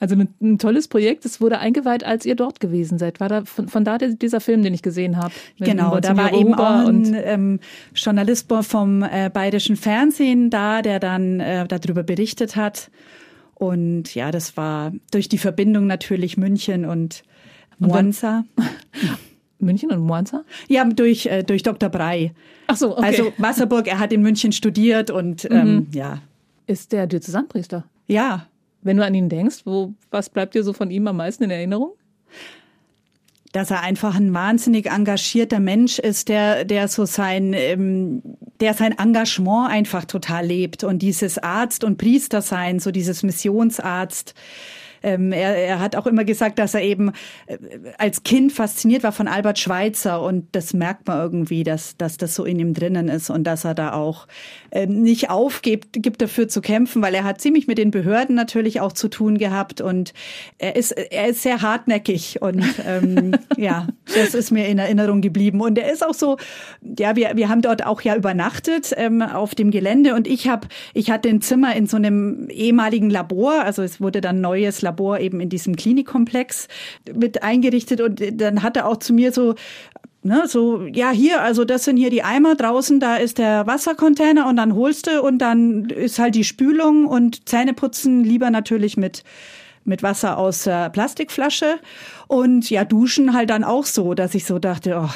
Also ein, tolles Projekt. Es wurde eingeweiht, als ihr dort gewesen seid. War da von, von da dieser Film, den ich gesehen habe? Genau, da war eben auch ein ähm, Journalist vom äh, Bayerischen Fernsehen da, der dann äh, darüber berichtet hat. Und ja, das war durch die Verbindung natürlich München und Mwanza. München und Mwanza? Ja, durch, äh, durch Dr. Brei. Ach so, okay. Also Wasserburg, er hat in München studiert und ähm, mhm. ja. Ist der Diözesanpriester? Ja. Wenn du an ihn denkst, wo, was bleibt dir so von ihm am meisten in Erinnerung? dass er einfach ein wahnsinnig engagierter Mensch ist, der, der so sein, ähm, der sein Engagement einfach total lebt und dieses Arzt und Priester sein, so dieses Missionsarzt, ähm, er, er hat auch immer gesagt, dass er eben äh, als Kind fasziniert war von Albert Schweitzer und das merkt man irgendwie, dass, dass das so in ihm drinnen ist und dass er da auch ähm, nicht aufgibt, gibt dafür zu kämpfen, weil er hat ziemlich mit den Behörden natürlich auch zu tun gehabt und er ist, er ist sehr hartnäckig und ähm, ja, das ist mir in Erinnerung geblieben. Und er ist auch so, ja, wir, wir haben dort auch ja übernachtet ähm, auf dem Gelände und ich habe, ich hatte ein Zimmer in so einem ehemaligen Labor, also es wurde dann neues Labor eben in diesem Klinikkomplex mit eingerichtet und dann hat er auch zu mir so Ne, so, ja, hier, also das sind hier die Eimer, draußen, da ist der Wassercontainer und dann holst du und dann ist halt die Spülung und Zähneputzen lieber natürlich mit, mit Wasser aus der Plastikflasche und ja, duschen halt dann auch so, dass ich so dachte, oh,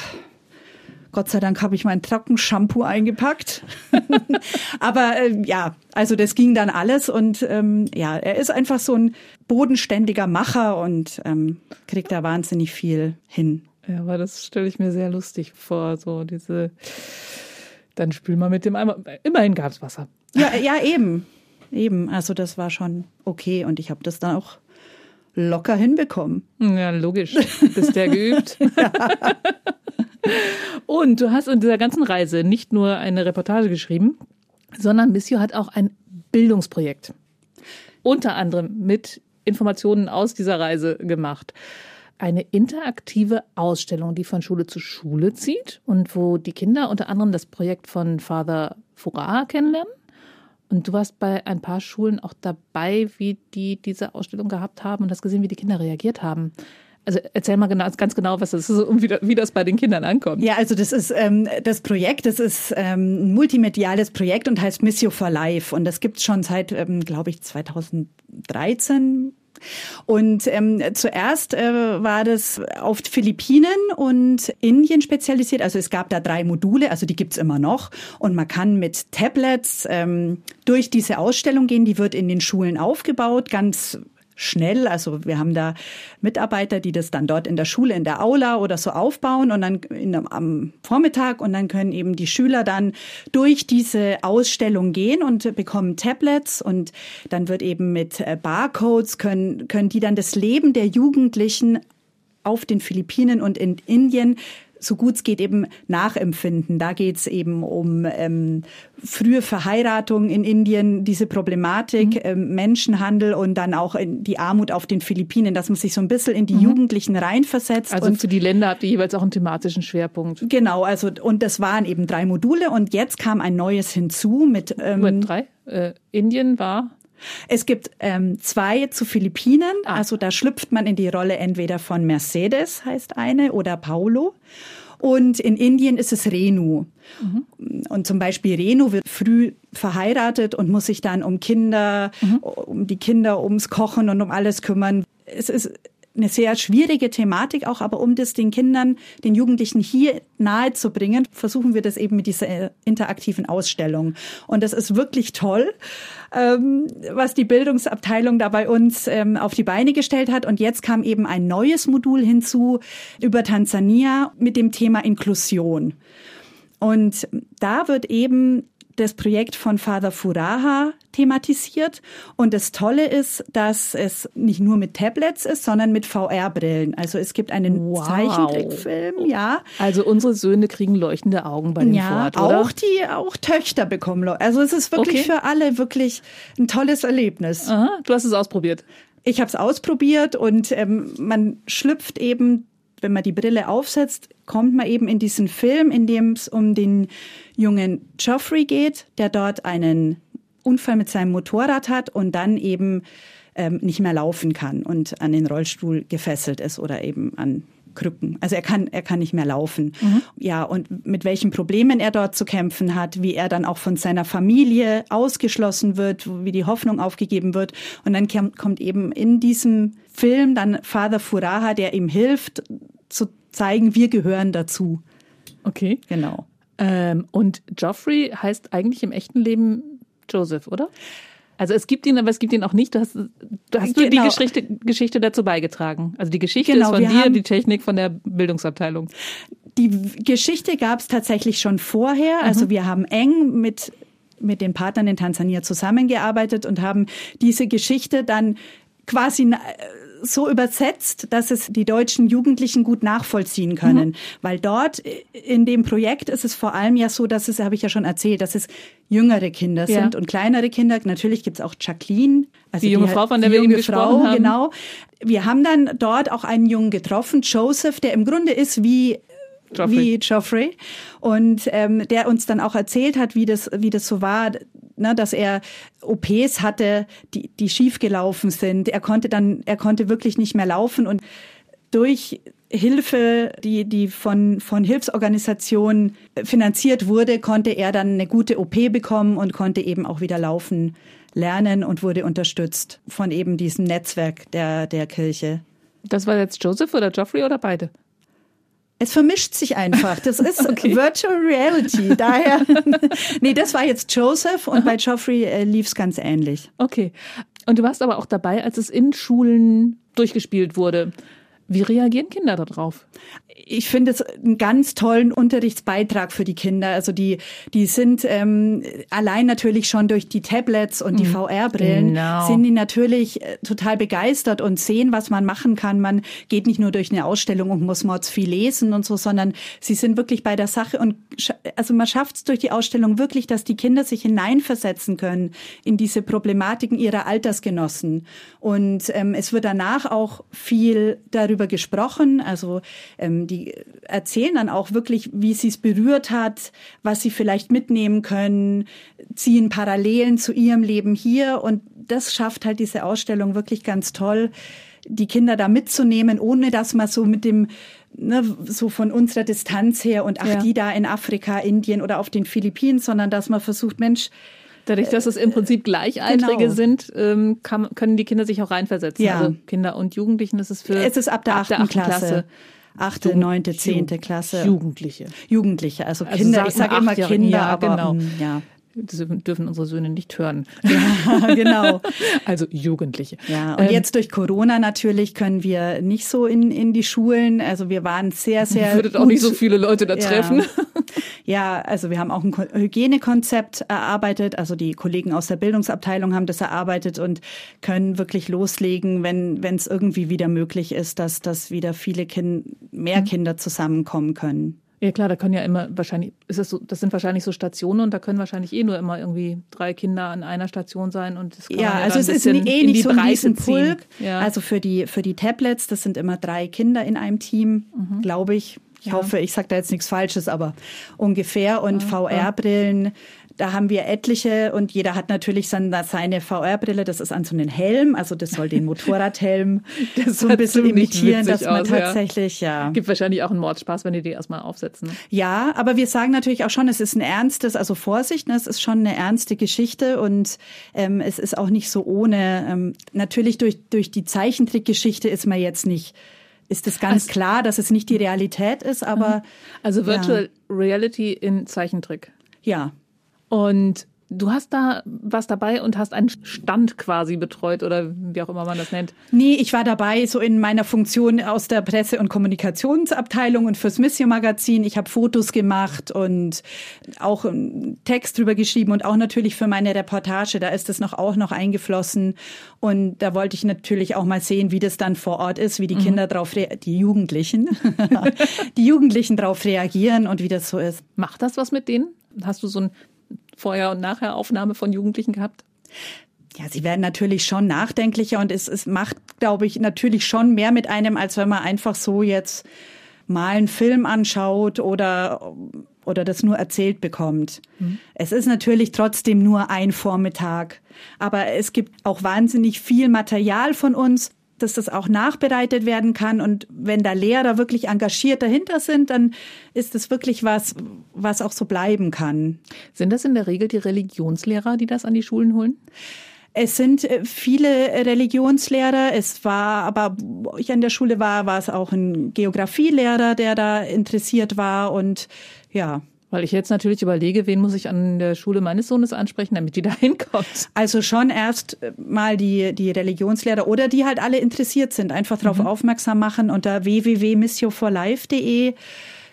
Gott sei Dank habe ich mein Trockenshampoo eingepackt. Aber äh, ja, also das ging dann alles und ähm, ja, er ist einfach so ein bodenständiger Macher und ähm, kriegt da wahnsinnig viel hin. Ja, aber das stelle ich mir sehr lustig vor, so diese, dann spül mal mit dem Eimer, immerhin gab es Wasser. Ja, ja, eben, eben, also das war schon okay und ich habe das dann auch locker hinbekommen. Ja, logisch, bist ja geübt. ja. Und du hast in dieser ganzen Reise nicht nur eine Reportage geschrieben, sondern Missio hat auch ein Bildungsprojekt. Unter anderem mit Informationen aus dieser Reise gemacht. Eine interaktive Ausstellung, die von Schule zu Schule zieht und wo die Kinder unter anderem das Projekt von Father Furaha kennenlernen. Und du warst bei ein paar Schulen auch dabei, wie die diese Ausstellung gehabt haben und hast gesehen, wie die Kinder reagiert haben. Also erzähl mal genau, ganz genau, was das ist und wie, wie das bei den Kindern ankommt. Ja, also das ist ähm, das Projekt, das ist ähm, ein multimediales Projekt und heißt Missio for Life. Und das gibt's schon seit, ähm, glaube ich, 2013 und ähm, zuerst äh, war das auf Philippinen und Indien spezialisiert. Also es gab da drei Module, also die gibt's immer noch. Und man kann mit Tablets ähm, durch diese Ausstellung gehen. Die wird in den Schulen aufgebaut, ganz schnell. Also wir haben da Mitarbeiter, die das dann dort in der Schule, in der Aula oder so aufbauen und dann in, am Vormittag und dann können eben die Schüler dann durch diese Ausstellung gehen und bekommen Tablets und dann wird eben mit äh, Barcodes können, können die dann das Leben der Jugendlichen auf den Philippinen und in Indien so gut es geht eben nachempfinden. Da geht es eben um ähm, frühe Verheiratung in Indien, diese Problematik, mhm. ähm, Menschenhandel und dann auch die Armut auf den Philippinen, dass man sich so ein bisschen in die mhm. Jugendlichen reinversetzt. Also und für die Länder habt ihr jeweils auch einen thematischen Schwerpunkt. Genau, also und das waren eben drei Module und jetzt kam ein neues hinzu mit ähm, mit drei. Äh, Indien war es gibt ähm, zwei zu Philippinen. Ah. Also da schlüpft man in die Rolle entweder von Mercedes, heißt eine, oder Paulo. Und in Indien ist es Renu. Mhm. Und zum Beispiel Renu wird früh verheiratet und muss sich dann um Kinder, mhm. um die Kinder, ums Kochen und um alles kümmern. Es ist eine sehr schwierige Thematik auch, aber um das den Kindern, den Jugendlichen hier nahe zu bringen, versuchen wir das eben mit dieser äh, interaktiven Ausstellung. Und das ist wirklich toll, ähm, was die Bildungsabteilung da bei uns ähm, auf die Beine gestellt hat. Und jetzt kam eben ein neues Modul hinzu über Tansania mit dem Thema Inklusion. Und da wird eben das Projekt von Father Furaha thematisiert. Und das Tolle ist, dass es nicht nur mit Tablets ist, sondern mit VR-Brillen. Also es gibt einen wow. Zeichentrickfilm, ja. Also unsere Söhne kriegen leuchtende Augen bei dem ja, Fort, oder? auch die, auch Töchter bekommen. Also es ist wirklich okay. für alle wirklich ein tolles Erlebnis. Aha, du hast es ausprobiert. Ich habe es ausprobiert und ähm, man schlüpft eben wenn man die Brille aufsetzt, kommt man eben in diesen Film, in dem es um den jungen Geoffrey geht, der dort einen Unfall mit seinem Motorrad hat und dann eben ähm, nicht mehr laufen kann und an den Rollstuhl gefesselt ist oder eben an Krücken. Also er kann, er kann nicht mehr laufen. Mhm. Ja, und mit welchen Problemen er dort zu kämpfen hat, wie er dann auch von seiner Familie ausgeschlossen wird, wie die Hoffnung aufgegeben wird. Und dann kommt eben in diesem Film dann Father Furaha, der ihm hilft, zu zeigen, wir gehören dazu. Okay. Genau. Ähm, und Geoffrey heißt eigentlich im echten Leben Joseph, oder? Also es gibt ihn, aber es gibt ihn auch nicht. Du hast, du hast genau. die Geschichte, Geschichte dazu beigetragen. Also die Geschichte genau, ist von dir, die Technik von der Bildungsabteilung. Die Geschichte gab es tatsächlich schon vorher. Also mhm. Also wir haben eng mit mit den Partnern in Tansania zusammengearbeitet und haben diese Geschichte dann quasi so übersetzt, dass es die deutschen Jugendlichen gut nachvollziehen können. Mhm. Weil dort in dem Projekt ist es vor allem ja so, dass es, habe ich ja schon erzählt, dass es jüngere Kinder ja. sind und kleinere Kinder. Natürlich gibt's auch Jacqueline. Also die junge die, Frau, von der wir eben gesprochen Frau, haben. Genau. Wir haben dann dort auch einen Jungen getroffen, Joseph, der im Grunde ist wie Joffrey. wie Geoffrey und ähm, der uns dann auch erzählt hat, wie das wie das so war, ne, dass er OPs hatte, die die schief gelaufen sind. Er konnte dann er konnte wirklich nicht mehr laufen und durch Hilfe, die, die von, von Hilfsorganisationen finanziert wurde, konnte er dann eine gute OP bekommen und konnte eben auch wieder laufen lernen und wurde unterstützt von eben diesem Netzwerk der, der Kirche. Das war jetzt Joseph oder Geoffrey oder beide? Es vermischt sich einfach. Das ist okay. Virtual Reality. Daher, nee, das war jetzt Joseph und Aha. bei Geoffrey äh, lief es ganz ähnlich. Okay. Und du warst aber auch dabei, als es in Schulen durchgespielt wurde. Wie reagieren Kinder darauf? Ich finde es einen ganz tollen Unterrichtsbeitrag für die Kinder. Also die, die sind ähm, allein natürlich schon durch die Tablets und die mhm. VR-Brillen genau. sind die natürlich äh, total begeistert und sehen, was man machen kann. Man geht nicht nur durch eine Ausstellung und muss mords viel lesen und so, sondern sie sind wirklich bei der Sache und also man schafft es durch die Ausstellung wirklich, dass die Kinder sich hineinversetzen können in diese Problematiken ihrer Altersgenossen. Und ähm, es wird danach auch viel darüber darüber gesprochen. Also ähm, die erzählen dann auch wirklich, wie sie es berührt hat, was sie vielleicht mitnehmen können, ziehen Parallelen zu ihrem Leben hier. Und das schafft halt diese Ausstellung wirklich ganz toll, die Kinder da mitzunehmen, ohne dass man so mit dem Ne, so von unserer Distanz her und ach, ja. die da in Afrika, Indien oder auf den Philippinen, sondern dass man versucht, Mensch, Dadurch, dass es im Prinzip Gleichaltrige genau. sind, ähm, kann, können die Kinder sich auch reinversetzen. Ja. Also Kinder und Jugendlichen ist es für es ist ab der achten Klasse. Klasse. Achte, neunte, zehnte Klasse. Jugendliche. Jugendliche, also, also Kinder, ich sage immer Kinder, ja, aber genau. Mm, ja. Das dürfen unsere Söhne nicht hören. Ja, genau. also Jugendliche. Ja, und ähm, jetzt durch Corona natürlich können wir nicht so in, in die Schulen. Also wir waren sehr, sehr. Ihr würdet auch nicht so viele Leute da treffen. Ja, also wir haben auch ein Hygienekonzept erarbeitet. Also die Kollegen aus der Bildungsabteilung haben das erarbeitet und können wirklich loslegen, wenn wenn es irgendwie wieder möglich ist, dass dass wieder viele Kinder, mehr mhm. Kinder zusammenkommen können. Ja klar, da können ja immer wahrscheinlich, ist das so, das sind wahrscheinlich so Stationen und da können wahrscheinlich eh nur immer irgendwie drei Kinder an einer Station sein und das kann ja, ja also es ist eh nicht so ein Riesenpulk. Ja. Also für die für die Tablets, das sind immer drei Kinder in einem Team, mhm. glaube ich. Ich ja. hoffe, ich sage da jetzt nichts Falsches, aber ungefähr. Und VR-Brillen, da haben wir etliche und jeder hat natürlich seine VR-Brille. Das ist an so einem Helm, also das soll den Motorradhelm das so ein bisschen imitieren, dass man aus, tatsächlich, ja. ja. Gibt wahrscheinlich auch einen Mordspaß, wenn die die erstmal aufsetzen. Ja, aber wir sagen natürlich auch schon, es ist ein ernstes, also Vorsicht, ne, es ist schon eine ernste Geschichte und ähm, es ist auch nicht so ohne. Ähm, natürlich durch, durch die Zeichentrickgeschichte ist man jetzt nicht ist es ganz also, klar, dass es nicht die Realität ist, aber. Mhm. Also Virtual ja. Reality in Zeichentrick. Ja. Und Du hast da was dabei und hast einen Stand quasi betreut oder wie auch immer man das nennt. Nee, ich war dabei so in meiner Funktion aus der Presse- und Kommunikationsabteilung und fürs Mission Magazin. Ich habe Fotos gemacht und auch einen Text drüber geschrieben und auch natürlich für meine Reportage, da ist das noch auch noch eingeflossen und da wollte ich natürlich auch mal sehen, wie das dann vor Ort ist, wie die mhm. Kinder drauf die Jugendlichen, die Jugendlichen drauf reagieren und wie das so ist. Macht das was mit denen? Hast du so ein Vorher- und Nachher-Aufnahme von Jugendlichen gehabt? Ja, sie werden natürlich schon nachdenklicher und es, es macht, glaube ich, natürlich schon mehr mit einem, als wenn man einfach so jetzt mal einen Film anschaut oder oder das nur erzählt bekommt. Mhm. Es ist natürlich trotzdem nur ein Vormittag, aber es gibt auch wahnsinnig viel Material von uns, dass das auch nachbereitet werden kann. Und wenn da Lehrer wirklich engagiert dahinter sind, dann ist das wirklich was, was auch so bleiben kann. Sind das in der Regel die Religionslehrer, die das an die Schulen holen? Es sind äh, viele Religionslehrer. Es war, aber wo ich an der Schule war, war es auch ein Geografielehrer, der da interessiert war und ja. Weil ich jetzt natürlich überlege, wen muss ich an der Schule meines Sohnes ansprechen, damit die da hinkommt. Also schon erst mal die, die Religionslehrer oder die halt alle interessiert sind. Einfach darauf mhm. aufmerksam machen unter www.missioforlife.de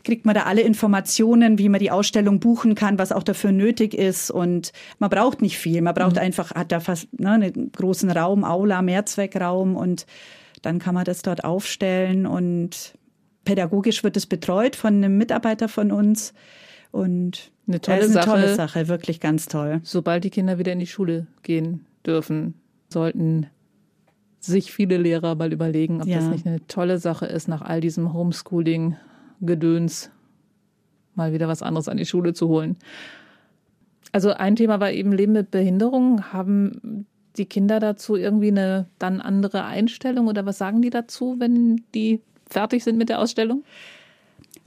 kriegt man da alle Informationen, wie man die Ausstellung buchen kann, was auch dafür nötig ist. Und man braucht nicht viel. Man braucht mhm. einfach, hat da fast ne, einen großen Raum, Aula, Mehrzweckraum und dann kann man das dort aufstellen und pädagogisch wird es betreut von einem Mitarbeiter von uns. Und eine tolle, eine Sache, tolle Sache, wirklich ganz toll. Sobald die Kinder wieder in die Schule gehen dürfen, sollten sich viele Lehrer mal überlegen, ob ja. das nicht eine tolle Sache ist, nach all diesem Homeschooling-Gedöns mal wieder was anderes an die Schule zu holen. Also ein Thema war eben Leben mit Behinderung. Haben die Kinder dazu irgendwie eine dann andere Einstellung oder was sagen die dazu, wenn die fertig sind mit der Ausstellung?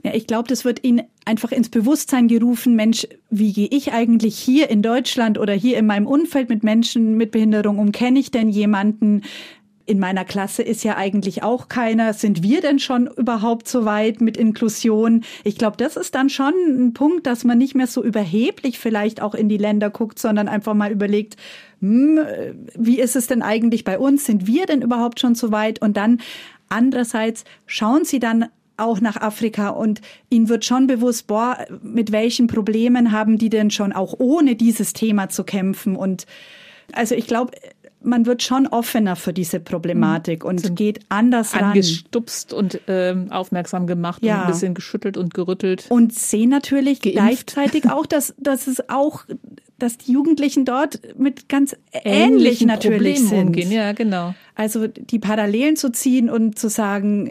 Ja, ich glaube, das wird ihnen einfach ins Bewusstsein gerufen, Mensch, wie gehe ich eigentlich hier in Deutschland oder hier in meinem Umfeld mit Menschen mit Behinderung um? Kenne ich denn jemanden? In meiner Klasse ist ja eigentlich auch keiner. Sind wir denn schon überhaupt so weit mit Inklusion? Ich glaube, das ist dann schon ein Punkt, dass man nicht mehr so überheblich vielleicht auch in die Länder guckt, sondern einfach mal überlegt, hm, wie ist es denn eigentlich bei uns? Sind wir denn überhaupt schon so weit? Und dann andererseits schauen sie dann auch nach Afrika und ihnen wird schon bewusst, boah, mit welchen Problemen haben die denn schon auch ohne dieses Thema zu kämpfen und also ich glaube, man wird schon offener für diese Problematik mhm. und Sind geht anders ran. Angestupst und ähm, aufmerksam gemacht ja. und ein bisschen geschüttelt und gerüttelt. Und sehen natürlich Geimpft. gleichzeitig auch, dass, dass es auch, dass die Jugendlichen dort mit ganz ähnlich natürlich Problemen sind. Umgehen. Ja, genau. Also die Parallelen zu ziehen und zu sagen,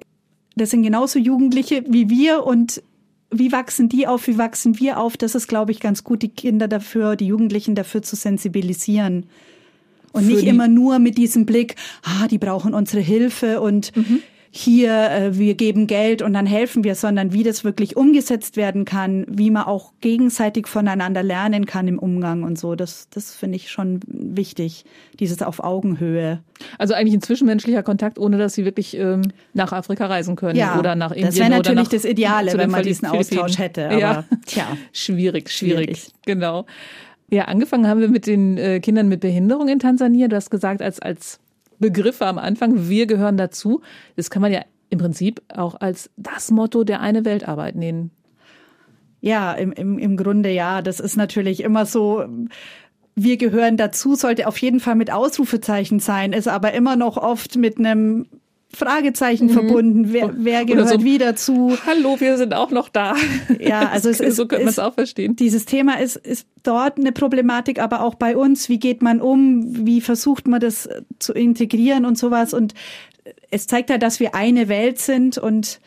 das sind genauso Jugendliche wie wir und wie wachsen die auf, wie wachsen wir auf? Das ist, glaube ich, ganz gut, die Kinder dafür, die Jugendlichen dafür zu sensibilisieren. Und nicht immer nur mit diesem Blick, ah, die brauchen unsere Hilfe und mhm hier, äh, wir geben Geld und dann helfen wir, sondern wie das wirklich umgesetzt werden kann, wie man auch gegenseitig voneinander lernen kann im Umgang und so. Das, das finde ich schon wichtig, dieses auf Augenhöhe. Also eigentlich ein zwischenmenschlicher Kontakt, ohne dass sie wirklich ähm, nach Afrika reisen können ja, oder nach Indien. Das wäre natürlich das Ideale, wenn man diesen Austausch hätte. Aber, ja, tja, schwierig, schwierig, schwierig. Genau. Ja, angefangen haben wir mit den äh, Kindern mit Behinderung in Tansania. Du hast gesagt, als, als Begriffe am Anfang, wir gehören dazu. Das kann man ja im Prinzip auch als das Motto der eine Weltarbeit nehmen. Ja, im, im, im Grunde ja. Das ist natürlich immer so, wir gehören dazu, sollte auf jeden Fall mit Ausrufezeichen sein, ist aber immer noch oft mit einem Fragezeichen mhm. verbunden. Wer, wer gehört so, wie dazu? Hallo, wir sind auch noch da. Ja, also es ist, so könnte man es auch verstehen. Dieses Thema ist, ist dort eine Problematik, aber auch bei uns. Wie geht man um? Wie versucht man das zu integrieren und sowas? Und es zeigt ja, dass wir eine Welt sind und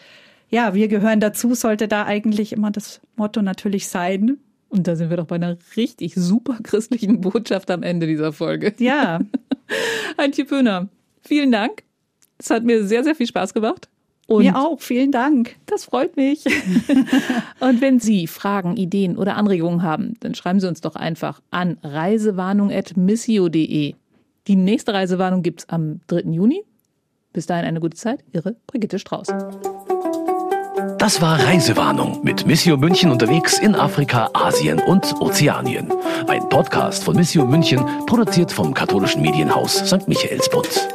ja, wir gehören dazu, sollte da eigentlich immer das Motto natürlich sein. Und da sind wir doch bei einer richtig super christlichen Botschaft am Ende dieser Folge. Ja. Antje Pöhner, vielen Dank. Es hat mir sehr, sehr viel Spaß gemacht. Und mir auch, vielen Dank. Das freut mich. und wenn Sie Fragen, Ideen oder Anregungen haben, dann schreiben Sie uns doch einfach an reisewarnung.missio.de. Die nächste Reisewarnung gibt es am 3. Juni. Bis dahin eine gute Zeit. Ihre Brigitte Strauß. Das war Reisewarnung mit Missio München unterwegs in Afrika, Asien und Ozeanien. Ein Podcast von Missio München, produziert vom katholischen Medienhaus St. Michaelsbund.